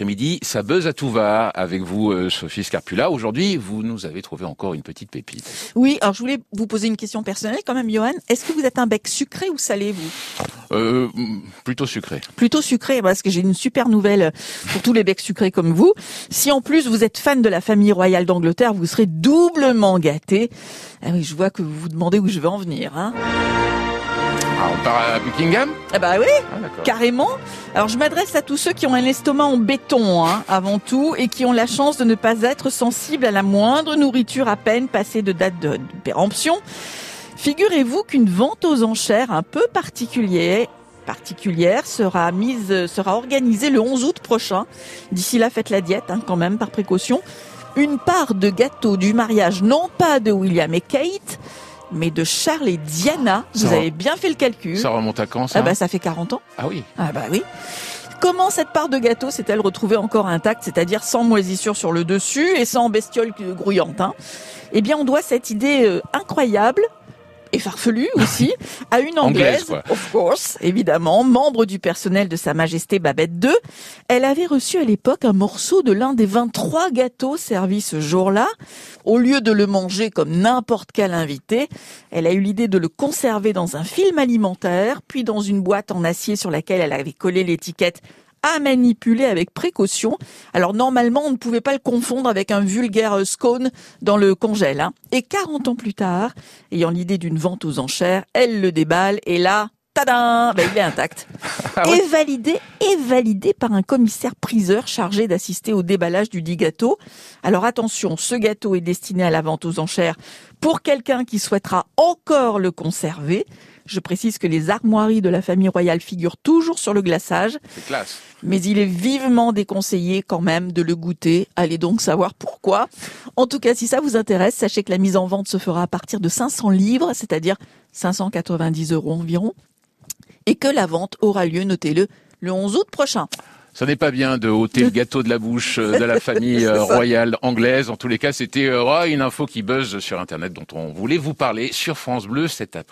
après-midi, ça buzz à tout va avec vous, euh, Sophie Scarpula. Aujourd'hui, vous nous avez trouvé encore une petite pépite. Oui, alors je voulais vous poser une question personnelle quand même, Johan. Est-ce que vous êtes un bec sucré ou salé, vous? Euh, Plutôt sucré. Plutôt sucré, parce que j'ai une super nouvelle pour tous les becs sucrés comme vous. Si en plus vous êtes fan de la famille royale d'Angleterre, vous serez doublement gâté. Ah oui, je vois que vous vous demandez où je vais en venir. Hein ah, on part à Buckingham Ah bah oui, ah, carrément. Alors je m'adresse à tous ceux qui ont un estomac en béton, hein, avant tout, et qui ont la chance de ne pas être sensibles à la moindre nourriture à peine passée de date de, péremption. Figurez-vous qu'une vente aux enchères un peu particulière particulière sera mise, sera organisée le 11 août prochain. D'ici là, faites la diète, hein, quand même, par précaution. Une part de gâteau du mariage, non pas de William et Kate, mais de Charles et Diana. Vous avez bien fait le calcul. Ça remonte à quand ça Ah bah ça fait 40 ans. Ah oui. Ah bah oui. Comment cette part de gâteau s'est-elle retrouvée encore intacte, c'est-à-dire sans moisissure sur le dessus et sans bestiole grouillante hein? Eh bien, on doit cette idée euh, incroyable et farfelue aussi, à une anglaise, of course, évidemment, membre du personnel de Sa Majesté Babette II. Elle avait reçu à l'époque un morceau de l'un des 23 gâteaux servis ce jour-là. Au lieu de le manger comme n'importe quel invité, elle a eu l'idée de le conserver dans un film alimentaire, puis dans une boîte en acier sur laquelle elle avait collé l'étiquette à manipuler avec précaution. Alors normalement, on ne pouvait pas le confondre avec un vulgaire scone dans le congèle. Hein. Et 40 ans plus tard, ayant l'idée d'une vente aux enchères, elle le déballe et là, tadam, ben, il est intact. Ah et validé, et validé par un commissaire priseur chargé d'assister au déballage du dit gâteau. Alors attention, ce gâteau est destiné à la vente aux enchères pour quelqu'un qui souhaitera encore le conserver. Je précise que les armoiries de la famille royale figurent toujours sur le glaçage. C'est classe. Mais il est vivement déconseillé quand même de le goûter. Allez donc savoir pourquoi. En tout cas, si ça vous intéresse, sachez que la mise en vente se fera à partir de 500 livres, c'est-à-dire 590 euros environ. Et que la vente aura lieu, notez-le, le 11 août prochain. Ça n'est pas bien de ôter le gâteau de la bouche euh, de la famille euh, royale anglaise. En tous les cas, c'était euh, une info qui buzz sur Internet dont on voulait vous parler sur France Bleu cet après